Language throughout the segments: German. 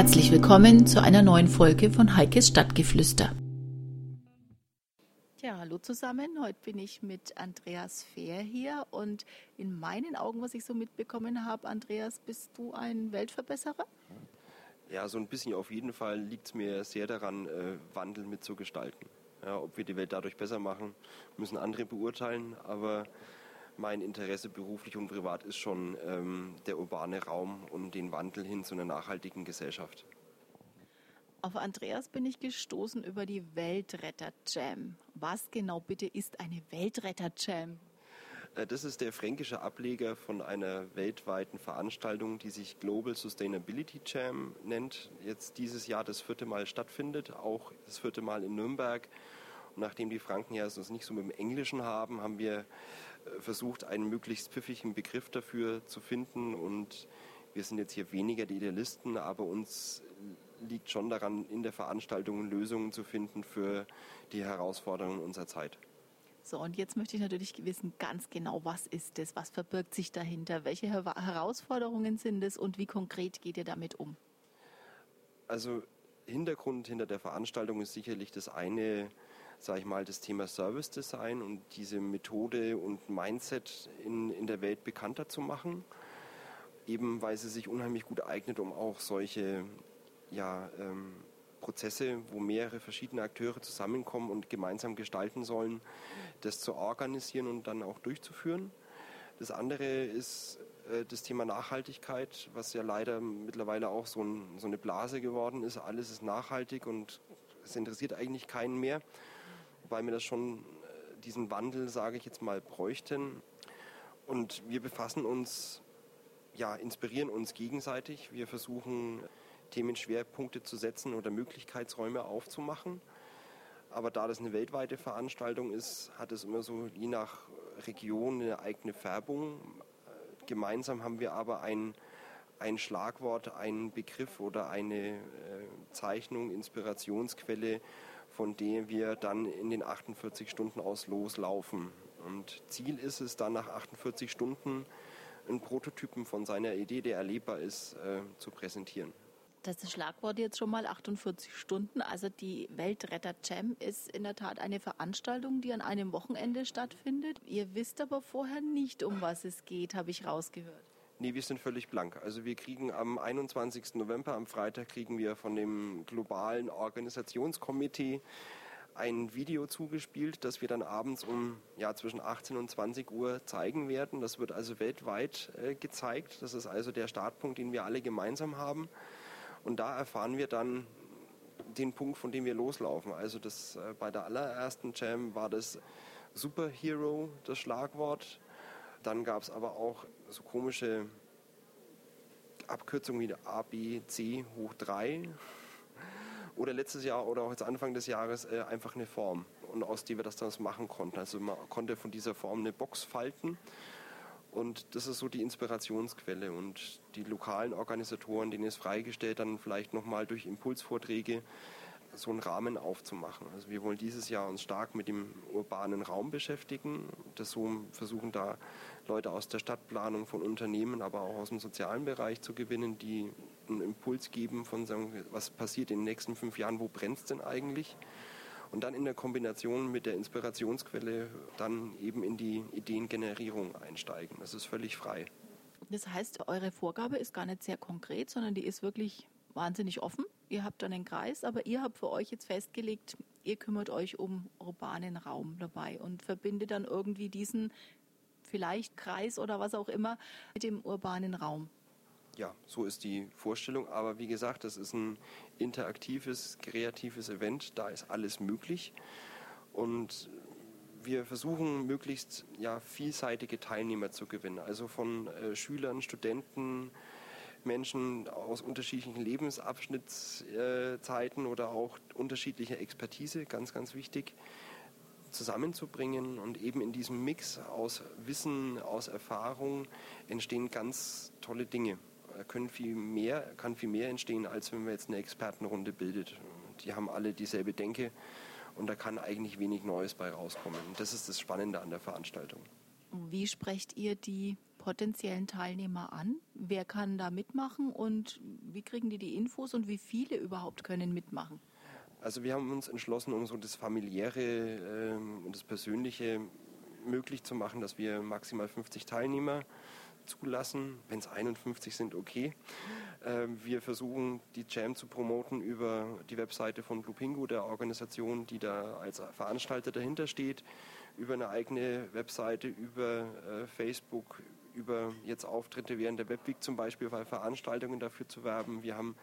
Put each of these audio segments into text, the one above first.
Herzlich willkommen zu einer neuen Folge von Heikes Stadtgeflüster. Ja, hallo zusammen. Heute bin ich mit Andreas Fehr hier und in meinen Augen, was ich so mitbekommen habe, Andreas, bist du ein Weltverbesserer? Ja, so ein bisschen auf jeden Fall liegt es mir sehr daran, äh, Wandel mitzugestalten. Ja, ob wir die Welt dadurch besser machen, müssen andere beurteilen, aber mein Interesse beruflich und privat ist schon ähm, der urbane Raum und den Wandel hin zu einer nachhaltigen Gesellschaft. Auf Andreas bin ich gestoßen über die Weltretter Jam. Was genau bitte ist eine Weltretter Jam? Äh, das ist der fränkische Ableger von einer weltweiten Veranstaltung, die sich Global Sustainability Jam nennt. Jetzt dieses Jahr das vierte Mal stattfindet, auch das vierte Mal in Nürnberg. Und nachdem die Franken ja es nicht so mit dem Englischen haben, haben wir versucht, einen möglichst pfiffigen Begriff dafür zu finden. Und wir sind jetzt hier weniger die Idealisten, aber uns liegt schon daran, in der Veranstaltung Lösungen zu finden für die Herausforderungen unserer Zeit. So, und jetzt möchte ich natürlich wissen, ganz genau, was ist es, was verbirgt sich dahinter, welche Herausforderungen sind es und wie konkret geht ihr damit um? Also Hintergrund hinter der Veranstaltung ist sicherlich das eine, sage ich mal, das Thema Service Design und diese Methode und Mindset in, in der Welt bekannter zu machen. Eben weil sie sich unheimlich gut eignet, um auch solche ja, ähm, Prozesse, wo mehrere verschiedene Akteure zusammenkommen und gemeinsam gestalten sollen, das zu organisieren und dann auch durchzuführen. Das andere ist äh, das Thema Nachhaltigkeit, was ja leider mittlerweile auch so, ein, so, eine Blase geworden ist. Alles ist nachhaltig und es interessiert eigentlich keinen mehr weil wir das schon äh, diesen Wandel, sage ich jetzt mal, bräuchten. Und wir befassen uns, ja, inspirieren uns gegenseitig. Wir versuchen, Themenschwerpunkte zu setzen oder Möglichkeitsräume aufzumachen. Aber da das eine weltweite Veranstaltung ist, hat es immer so je nach Region eine eigene Färbung. Gemeinsam haben wir aber ein, ein Schlagwort, einen Begriff oder eine äh, Zeichnung, Inspirationsquelle, von dem wir dann in den 48 Stunden aus loslaufen. Und Ziel ist es dann nach 48 Stunden einen Prototypen von seiner Idee, der erlebbar ist, äh, zu präsentieren. Das ist Schlagwort jetzt schon mal 48 Stunden. Also die Weltretter Jam ist in der Tat eine Veranstaltung, die an einem Wochenende stattfindet. Ihr wisst aber vorher nicht, um was es geht, habe ich rausgehört. Nee, wir sind völlig blank. Also wir kriegen am 21. November, am Freitag, kriegen wir von dem globalen Organisationskomitee ein Video zugespielt, das wir dann abends um ja, zwischen 18 und 20 Uhr zeigen werden. Das wird also weltweit äh, gezeigt. Das ist also der Startpunkt, den wir alle gemeinsam haben. Und da erfahren wir dann den Punkt, von dem wir loslaufen. Also das, äh, bei der allerersten Jam war das Superhero das Schlagwort. Dann gab es aber auch so komische Abkürzungen wie A, B, C hoch 3 oder letztes Jahr oder auch jetzt Anfang des Jahres äh, einfach eine Form. Und aus der wir das dann machen konnten. Also man konnte von dieser Form eine Box falten. Und das ist so die Inspirationsquelle. Und die lokalen Organisatoren, denen ist freigestellt, dann vielleicht nochmal durch Impulsvorträge so einen Rahmen aufzumachen. Also wir wollen dieses Jahr uns stark mit dem urbanen Raum beschäftigen, das so versuchen da Leute aus der Stadtplanung, von Unternehmen, aber auch aus dem sozialen Bereich zu gewinnen, die einen Impuls geben von sagen, was passiert in den nächsten fünf Jahren, wo brennt es denn eigentlich? Und dann in der Kombination mit der Inspirationsquelle dann eben in die Ideengenerierung einsteigen. Das ist völlig frei. Das heißt, eure Vorgabe ist gar nicht sehr konkret, sondern die ist wirklich wahnsinnig offen. Ihr habt dann einen Kreis, aber ihr habt für euch jetzt festgelegt, ihr kümmert euch um urbanen Raum dabei und verbindet dann irgendwie diesen vielleicht Kreis oder was auch immer mit dem urbanen Raum. Ja, so ist die Vorstellung. Aber wie gesagt, das ist ein interaktives, kreatives Event. Da ist alles möglich. Und wir versuchen möglichst ja, vielseitige Teilnehmer zu gewinnen. Also von äh, Schülern, Studenten, Menschen aus unterschiedlichen Lebensabschnittszeiten oder auch unterschiedlicher Expertise, ganz, ganz wichtig, zusammenzubringen. Und eben in diesem Mix aus Wissen, aus Erfahrung entstehen ganz tolle Dinge. Können viel mehr, kann viel mehr entstehen, als wenn man jetzt eine Expertenrunde bildet. Die haben alle dieselbe Denke und da kann eigentlich wenig Neues bei rauskommen. Das ist das Spannende an der Veranstaltung. Wie sprecht ihr die potenziellen Teilnehmer an? Wer kann da mitmachen und wie kriegen die die Infos und wie viele überhaupt können mitmachen? Also wir haben uns entschlossen, um so das familiäre äh, und das persönliche möglich zu machen, dass wir maximal 50 Teilnehmer zulassen. Wenn es 51 sind, okay. Ähm, wir versuchen, die Jam zu promoten über die Webseite von Blue Pingu, der Organisation, die da als Veranstalter dahinter steht, über eine eigene Webseite, über äh, Facebook, über jetzt Auftritte während der Webweek zum Beispiel bei Veranstaltungen dafür zu werben. Wir haben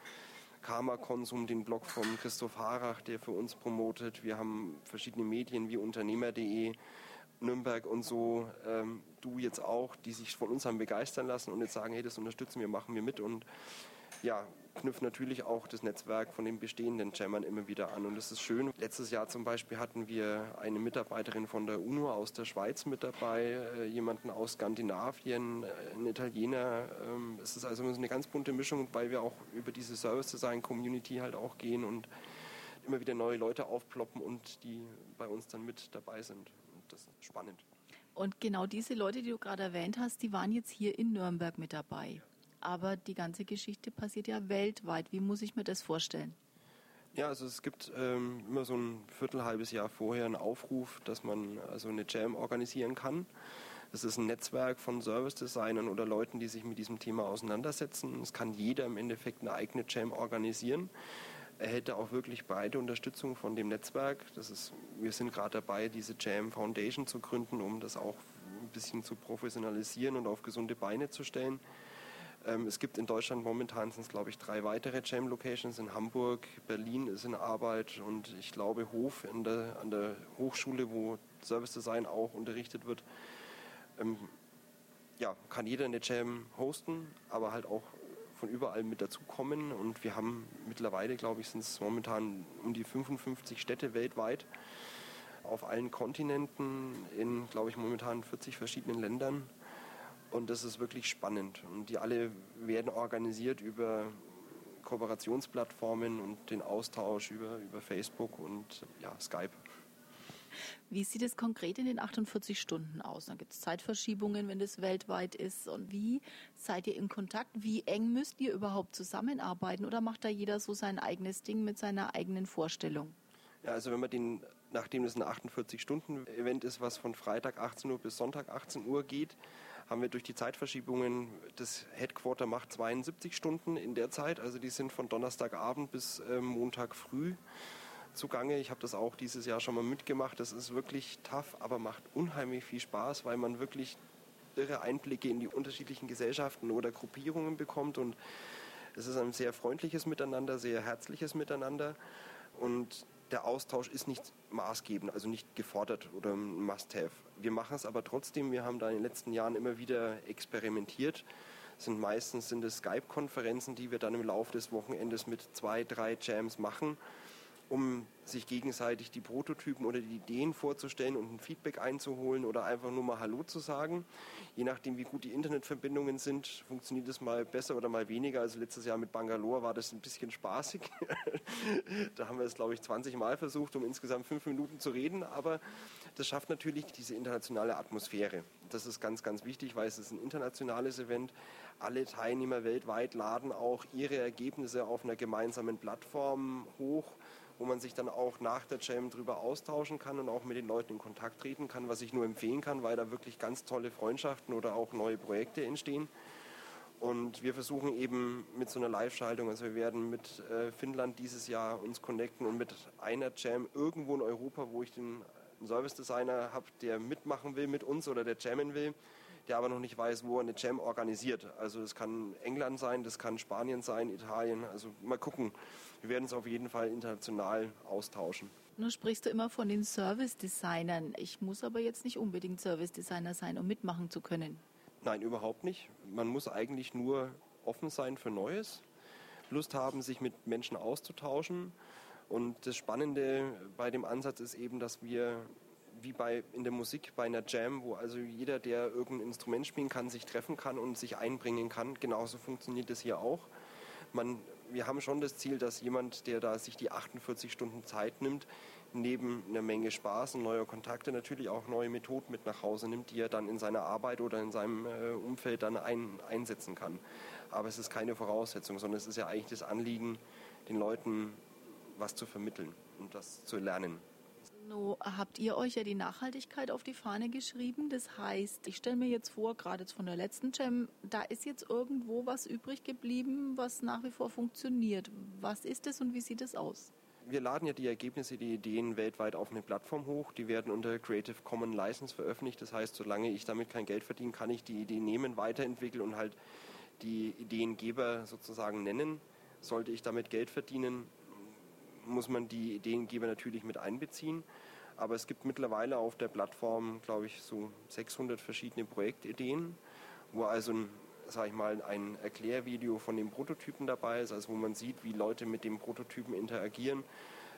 Karma Konsum, den Blog von Christoph Harach, der für uns promotet. Wir haben verschiedene Medien wie Unternehmer.de, Nürnberg und so, ähm, du jetzt auch, die sich von uns haben begeistern lassen und jetzt sagen, hey, das unterstützen wir, machen wir mit und ja, knüpft natürlich auch das Netzwerk von den bestehenden Jammern immer wieder an. Und das ist schön. Letztes Jahr zum Beispiel hatten wir eine Mitarbeiterin von der UNO aus der Schweiz mit dabei, äh, jemanden aus Skandinavien, äh, ein Italiener. Ähm, es ist also eine ganz bunte Mischung, weil wir auch über diese Service Design Community halt auch gehen und immer wieder neue Leute aufploppen und die bei uns dann mit dabei sind. Und das ist spannend. Und genau diese Leute, die du gerade erwähnt hast, die waren jetzt hier in Nürnberg mit dabei. Aber die ganze Geschichte passiert ja weltweit. Wie muss ich mir das vorstellen? Ja, also es gibt ähm, immer so ein Viertelhalbes Jahr vorher einen Aufruf, dass man also eine Jam organisieren kann. Das ist ein Netzwerk von Service-Designern oder Leuten, die sich mit diesem Thema auseinandersetzen. Es kann jeder im Endeffekt eine eigene Jam organisieren. Er hätte auch wirklich breite Unterstützung von dem Netzwerk. Das ist, wir sind gerade dabei, diese Jam Foundation zu gründen, um das auch ein bisschen zu professionalisieren und auf gesunde Beine zu stellen. Ähm, es gibt in Deutschland momentan sind es, glaube ich, drei weitere Jam-Locations in Hamburg, Berlin ist in Arbeit und ich glaube Hof der, an der Hochschule, wo Service Design auch unterrichtet wird. Ähm, ja, kann jeder eine Jam hosten, aber halt auch von überall mit dazukommen. Und wir haben mittlerweile, glaube ich, sind es momentan um die 55 Städte weltweit auf allen Kontinenten in, glaube ich, momentan 40 verschiedenen Ländern. Und das ist wirklich spannend. Und die alle werden organisiert über Kooperationsplattformen und den Austausch über, über Facebook und ja, Skype. Wie sieht es konkret in den 48 Stunden aus? Dann gibt es Zeitverschiebungen, wenn das weltweit ist. Und wie seid ihr in Kontakt? Wie eng müsst ihr überhaupt zusammenarbeiten? Oder macht da jeder so sein eigenes Ding mit seiner eigenen Vorstellung? Ja, also wenn man den, nachdem es ein 48-Stunden-Event ist, was von Freitag 18 Uhr bis Sonntag 18 Uhr geht, haben wir durch die Zeitverschiebungen, das Headquarter macht 72 Stunden in der Zeit, also die sind von Donnerstagabend bis äh, Montag früh zugange. Ich habe das auch dieses Jahr schon mal mitgemacht. Das ist wirklich tough, aber macht unheimlich viel Spaß, weil man wirklich irre Einblicke in die unterschiedlichen Gesellschaften oder Gruppierungen bekommt und es ist ein sehr freundliches Miteinander, sehr herzliches Miteinander und der Austausch ist nicht maßgebend, also nicht gefordert oder ein Must-Have. Wir machen es aber trotzdem. Wir haben da in den letzten Jahren immer wieder experimentiert. sind meistens sind es Skype-Konferenzen, die wir dann im Laufe des Wochenendes mit zwei, drei Jams machen um sich gegenseitig die Prototypen oder die Ideen vorzustellen und ein Feedback einzuholen oder einfach nur mal Hallo zu sagen. Je nachdem, wie gut die Internetverbindungen sind, funktioniert es mal besser oder mal weniger. Also letztes Jahr mit Bangalore war das ein bisschen spaßig. da haben wir es, glaube ich, 20 Mal versucht, um insgesamt fünf Minuten zu reden. Aber das schafft natürlich diese internationale Atmosphäre. Das ist ganz, ganz wichtig, weil es ist ein internationales Event. Alle Teilnehmer weltweit laden auch ihre Ergebnisse auf einer gemeinsamen Plattform hoch wo man sich dann auch nach der Jam drüber austauschen kann und auch mit den Leuten in Kontakt treten kann, was ich nur empfehlen kann, weil da wirklich ganz tolle Freundschaften oder auch neue Projekte entstehen. Und wir versuchen eben mit so einer Live-Schaltung, also wir werden mit äh, Finnland dieses Jahr uns connecten und mit einer Jam irgendwo in Europa, wo ich den Service Designer habe, der mitmachen will mit uns oder der jammen will, der aber noch nicht weiß, wo er eine Jam organisiert. Also das kann England sein, das kann Spanien sein, Italien. Also mal gucken. Wir werden es auf jeden Fall international austauschen. Nun sprichst du immer von den Service-Designern. Ich muss aber jetzt nicht unbedingt Service-Designer sein, um mitmachen zu können. Nein, überhaupt nicht. Man muss eigentlich nur offen sein für Neues, Lust haben, sich mit Menschen auszutauschen. Und das Spannende bei dem Ansatz ist eben, dass wir wie bei in der Musik bei einer Jam, wo also jeder, der irgendein Instrument spielen kann, sich treffen kann und sich einbringen kann. Genauso funktioniert das hier auch. Man wir haben schon das Ziel, dass jemand, der da sich die 48 Stunden Zeit nimmt, neben einer Menge Spaß und neuer Kontakte natürlich auch neue Methoden mit nach Hause nimmt, die er dann in seiner Arbeit oder in seinem äh, Umfeld dann ein, einsetzen kann. Aber es ist keine Voraussetzung, sondern es ist ja eigentlich das Anliegen, den Leuten was zu vermitteln und das zu lernen. No, habt ihr euch ja die Nachhaltigkeit auf die Fahne geschrieben. Das heißt, ich stelle mir jetzt vor, gerade jetzt von der letzten Jam, da ist jetzt irgendwo was übrig geblieben, was nach wie vor funktioniert. Was ist es und wie sieht es aus? Wir laden ja die Ergebnisse, die Ideen weltweit auf eine Plattform hoch. Die werden unter Creative Commons License veröffentlicht. Das heißt, solange ich damit kein Geld verdiene, kann ich die Ideen nehmen, weiterentwickeln und halt die Ideengeber sozusagen nennen. Sollte ich damit Geld verdienen, muss man die Ideengeber natürlich mit einbeziehen. Aber es gibt mittlerweile auf der Plattform, glaube ich, so 600 verschiedene Projektideen, wo also ein, sag ich mal, ein Erklärvideo von den Prototypen dabei ist, also wo man sieht, wie Leute mit dem Prototypen interagieren.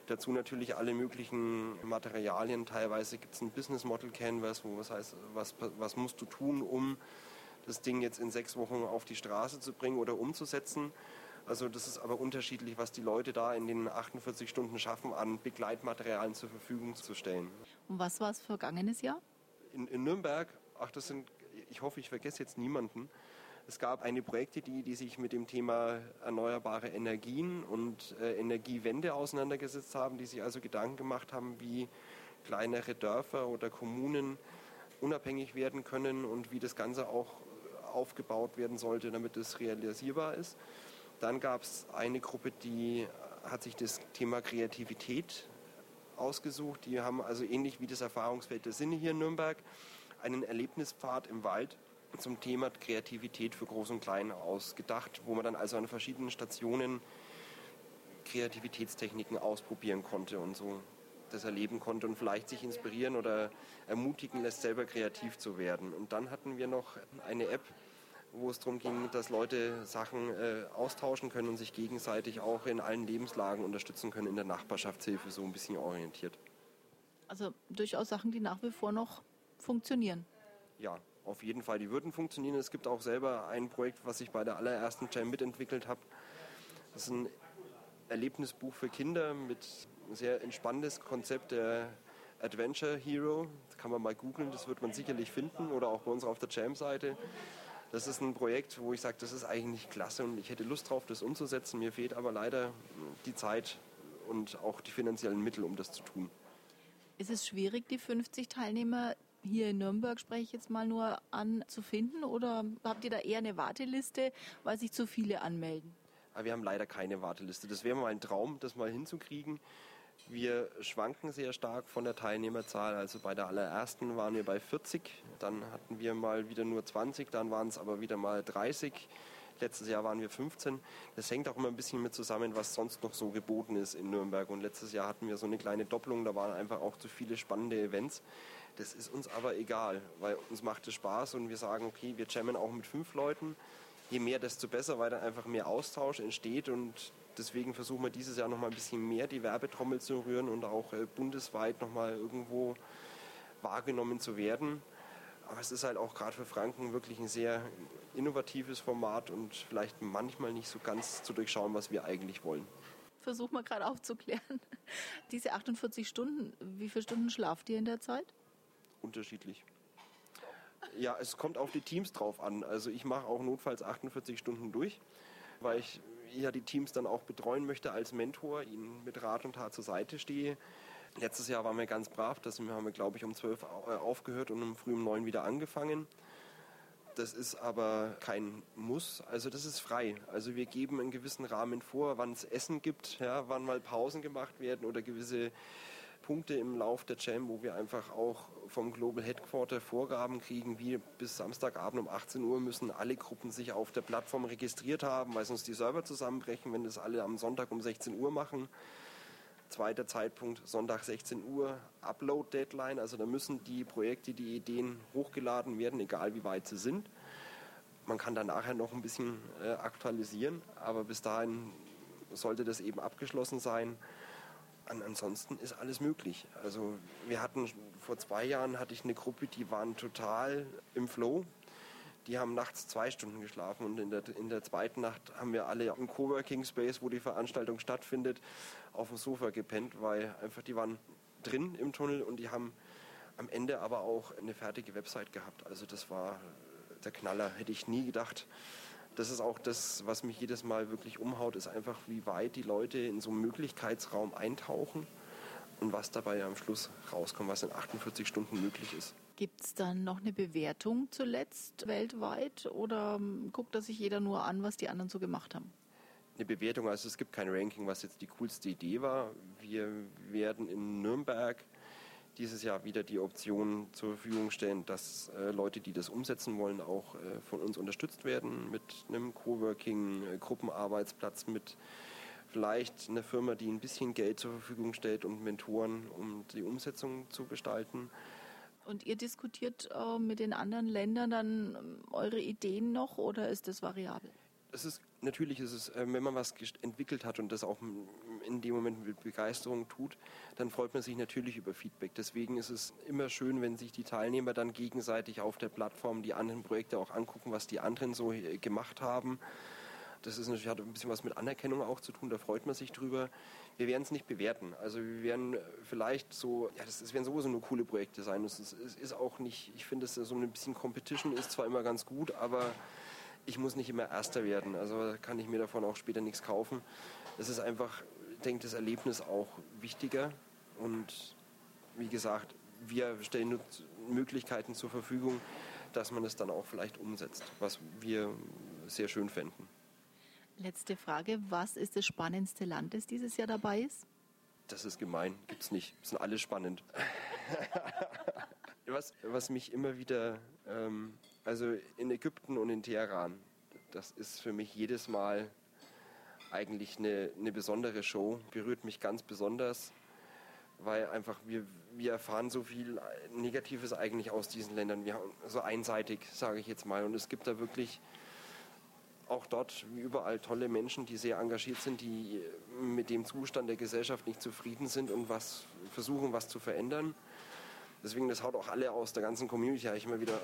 Dazu natürlich alle möglichen Materialien. Teilweise gibt es ein Business Model Canvas, wo was heißt, was, was musst du tun, um das Ding jetzt in sechs Wochen auf die Straße zu bringen oder umzusetzen. Also das ist aber unterschiedlich, was die Leute da in den 48 Stunden schaffen, an Begleitmaterialien zur Verfügung zu stellen. Und was war es vergangenes Jahr? In, in Nürnberg, ach das sind, ich hoffe, ich vergesse jetzt niemanden. Es gab eine Projektidee, die sich mit dem Thema erneuerbare Energien und äh, Energiewende auseinandergesetzt haben, die sich also Gedanken gemacht haben, wie kleinere Dörfer oder Kommunen unabhängig werden können und wie das Ganze auch aufgebaut werden sollte, damit es realisierbar ist. Dann gab es eine Gruppe, die hat sich das Thema Kreativität ausgesucht. Die haben also ähnlich wie das Erfahrungsfeld der Sinne hier in Nürnberg einen Erlebnispfad im Wald zum Thema Kreativität für Groß und Klein ausgedacht, wo man dann also an verschiedenen Stationen Kreativitätstechniken ausprobieren konnte und so das erleben konnte und vielleicht sich inspirieren oder ermutigen lässt, selber kreativ zu werden. Und dann hatten wir noch eine App, wo es darum ging, dass Leute Sachen äh, austauschen können und sich gegenseitig auch in allen Lebenslagen unterstützen können in der Nachbarschaftshilfe, so ein bisschen orientiert. Also durchaus Sachen, die nach wie vor noch funktionieren. Ja, auf jeden Fall, die würden funktionieren. Es gibt auch selber ein Projekt, was ich bei der allerersten Jam mitentwickelt habe. Das ist ein Erlebnisbuch für Kinder mit sehr entspanntes Konzept der Adventure Hero. Das kann man mal googeln, das wird man sicherlich finden oder auch bei uns auf der Jam-Seite. Das ist ein Projekt, wo ich sage, das ist eigentlich klasse und ich hätte Lust drauf, das umzusetzen. Mir fehlt aber leider die Zeit und auch die finanziellen Mittel, um das zu tun. Ist es schwierig, die 50 Teilnehmer hier in Nürnberg, spreche ich jetzt mal nur an, zu finden? Oder habt ihr da eher eine Warteliste, weil sich zu viele anmelden? wir haben leider keine Warteliste. Das wäre mal ein Traum, das mal hinzukriegen. Wir schwanken sehr stark von der Teilnehmerzahl. Also bei der allerersten waren wir bei 40, dann hatten wir mal wieder nur 20, dann waren es aber wieder mal 30. Letztes Jahr waren wir 15. Das hängt auch immer ein bisschen mit zusammen, was sonst noch so geboten ist in Nürnberg. Und letztes Jahr hatten wir so eine kleine Doppelung, da waren einfach auch zu viele spannende Events. Das ist uns aber egal, weil uns macht es Spaß und wir sagen, okay, wir jammen auch mit fünf Leuten. Je mehr, desto besser, weil dann einfach mehr Austausch entsteht und deswegen versuchen wir dieses Jahr noch mal ein bisschen mehr die Werbetrommel zu rühren und auch äh, bundesweit noch mal irgendwo wahrgenommen zu werden. Aber es ist halt auch gerade für Franken wirklich ein sehr innovatives Format und vielleicht manchmal nicht so ganz zu durchschauen, was wir eigentlich wollen. Versuch mal gerade aufzuklären. Diese 48 Stunden, wie viele Stunden schlaft ihr in der Zeit? Unterschiedlich. Ja, es kommt auf die Teams drauf an. Also ich mache auch notfalls 48 Stunden durch, weil ich ja die Teams dann auch betreuen möchte als Mentor, ihnen mit Rat und Tat zur Seite stehe. Letztes Jahr waren wir ganz brav, da haben wir, glaube ich, um 12 äh, aufgehört und um früh um 9 wieder angefangen. Das ist aber kein Muss, also das ist frei. Also wir geben einen gewissen Rahmen vor, wann es Essen gibt, ja, wann mal Pausen gemacht werden oder gewisse Punkte im Lauf der Jam, wo wir einfach auch vom Global Headquarter Vorgaben kriegen, wie bis Samstagabend um 18 Uhr müssen alle Gruppen sich auf der Plattform registriert haben, weil sonst die Server zusammenbrechen, wenn das alle am Sonntag um 16 Uhr machen. Zweiter Zeitpunkt, Sonntag 16 Uhr, Upload-Deadline. Also da müssen die Projekte, die Ideen hochgeladen werden, egal wie weit sie sind. Man kann dann nachher noch ein bisschen äh, aktualisieren, aber bis dahin sollte das eben abgeschlossen sein. An, ansonsten ist alles möglich. Also wir hatten vor zwei Jahren hatte ich eine Gruppe, die waren total im Flow. die haben nachts zwei Stunden geschlafen und in der, in der zweiten Nacht haben wir alle im Coworking Space, wo die Veranstaltung stattfindet, auf dem Sofa gepennt, weil einfach die waren drin im Tunnel und die haben am Ende aber auch eine fertige Website gehabt. Also das war der Knaller, hätte ich nie gedacht. Das ist auch das, was mich jedes Mal wirklich umhaut, ist einfach, wie weit die Leute in so einen Möglichkeitsraum eintauchen und was dabei am Schluss rauskommt, was in 48 Stunden möglich ist. Gibt es dann noch eine Bewertung zuletzt weltweit oder ähm, guckt da sich jeder nur an, was die anderen so gemacht haben? Eine Bewertung, also es gibt kein Ranking, was jetzt die coolste Idee war. Wir werden in Nürnberg dieses Jahr wieder die Option zur Verfügung stellen, dass äh, Leute, die das umsetzen wollen, auch äh, von uns unterstützt werden mit einem Coworking, äh, Gruppenarbeitsplatz, mit vielleicht einer Firma, die ein bisschen Geld zur Verfügung stellt und Mentoren, um die Umsetzung zu gestalten. Und ihr diskutiert äh, mit den anderen Ländern dann ähm, eure Ideen noch oder ist das variabel? Es ist natürlich ist es, äh, wenn man was entwickelt hat und das auch in dem Moment mit Begeisterung tut, dann freut man sich natürlich über Feedback. Deswegen ist es immer schön, wenn sich die Teilnehmer dann gegenseitig auf der Plattform die anderen Projekte auch angucken, was die anderen so äh, gemacht haben. Das ist natürlich, hat ein bisschen was mit Anerkennung auch zu tun, da freut man sich drüber. Wir werden es nicht bewerten. Also wir werden vielleicht so, ja, das, das werden sowieso nur coole Projekte sein. Es ist, ist auch nicht, ich finde, dass so ein bisschen Competition ist zwar immer ganz gut, aber ich muss nicht immer Erster werden. Also kann ich mir davon auch später nichts kaufen. Es ist einfach, ich denke, das Erlebnis auch wichtiger. Und wie gesagt, wir stellen nur Möglichkeiten zur Verfügung, dass man es dann auch vielleicht umsetzt, was wir sehr schön fänden. Letzte Frage. Was ist das spannendste Land, das dieses Jahr dabei ist? Das ist gemein. Gibt es nicht. Sind alle spannend. was, was mich immer wieder, ähm, also in Ägypten und in Teheran, das ist für mich jedes Mal eigentlich eine, eine besondere Show. Berührt mich ganz besonders, weil einfach wir, wir erfahren so viel Negatives eigentlich aus diesen Ländern. Wir haben so einseitig, sage ich jetzt mal. Und es gibt da wirklich auch dort, wie überall, tolle Menschen, die sehr engagiert sind, die mit dem Zustand der Gesellschaft nicht zufrieden sind und was versuchen, was zu verändern. Deswegen, das haut auch alle aus der ganzen Community eigentlich immer wieder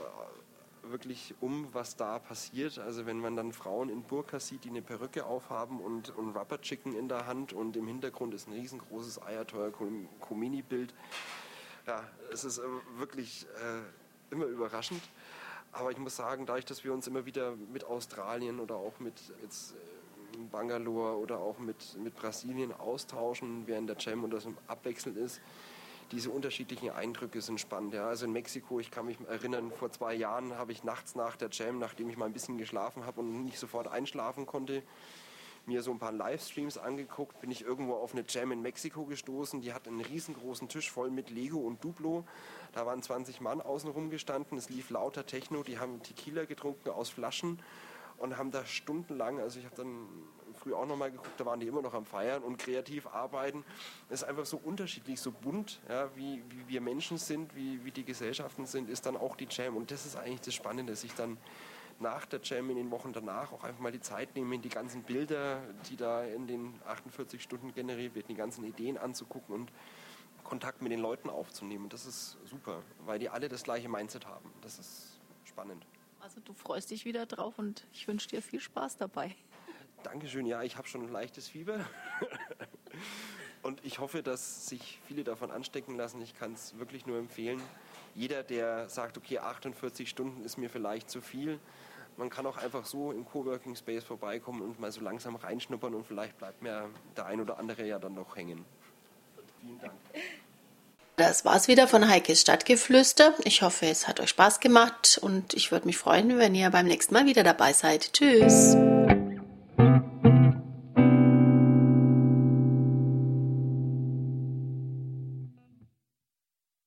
wirklich um, was da passiert. Also wenn man dann Frauen in Burka sieht, die eine Perücke aufhaben und, und Rubber Chicken in der Hand und im Hintergrund ist ein riesengroßes Eierteuer Komini-Bild. Ja, es ist wirklich äh, immer überraschend. Aber ich muss sagen, dadurch, dass wir uns immer wieder mit Australien oder auch mit jetzt äh, Bangalore oder auch mit, mit Brasilien austauschen während der Jam und das abwechselnd ist, diese unterschiedlichen Eindrücke sind spannend. Ja. Also in Mexiko, ich kann mich erinnern, vor zwei Jahren habe ich nachts nach der Jam, nachdem ich mal ein bisschen geschlafen habe und nicht sofort einschlafen konnte, mir so ein paar Livestreams angeguckt, bin ich irgendwo auf eine Jam in Mexiko gestoßen. Die hat einen riesengroßen Tisch voll mit Lego und Duplo. Da waren 20 Mann außenrum gestanden. Es lief lauter Techno. Die haben Tequila getrunken aus Flaschen und haben da stundenlang, also ich habe dann früh auch nochmal geguckt, da waren die immer noch am Feiern und kreativ arbeiten. Es ist einfach so unterschiedlich, so bunt, ja, wie, wie wir Menschen sind, wie, wie die Gesellschaften sind, ist dann auch die Jam. Und das ist eigentlich das Spannende, sich dann nach der Jam in den Wochen danach auch einfach mal die Zeit nehmen, die ganzen Bilder, die da in den 48 Stunden generiert werden, die ganzen Ideen anzugucken und Kontakt mit den Leuten aufzunehmen. Das ist super, weil die alle das gleiche Mindset haben. Das ist spannend. Also du freust dich wieder drauf und ich wünsche dir viel Spaß dabei. Dankeschön, ja, ich habe schon ein leichtes Fieber. und ich hoffe, dass sich viele davon anstecken lassen. Ich kann es wirklich nur empfehlen. Jeder, der sagt, okay, 48 Stunden ist mir vielleicht zu viel, man kann auch einfach so im Coworking Space vorbeikommen und mal so langsam reinschnuppern und vielleicht bleibt mir der ein oder andere ja dann noch hängen. Vielen Dank. Das war's wieder von Heikes Stadtgeflüster. Ich hoffe, es hat euch Spaß gemacht und ich würde mich freuen, wenn ihr beim nächsten Mal wieder dabei seid. Tschüss.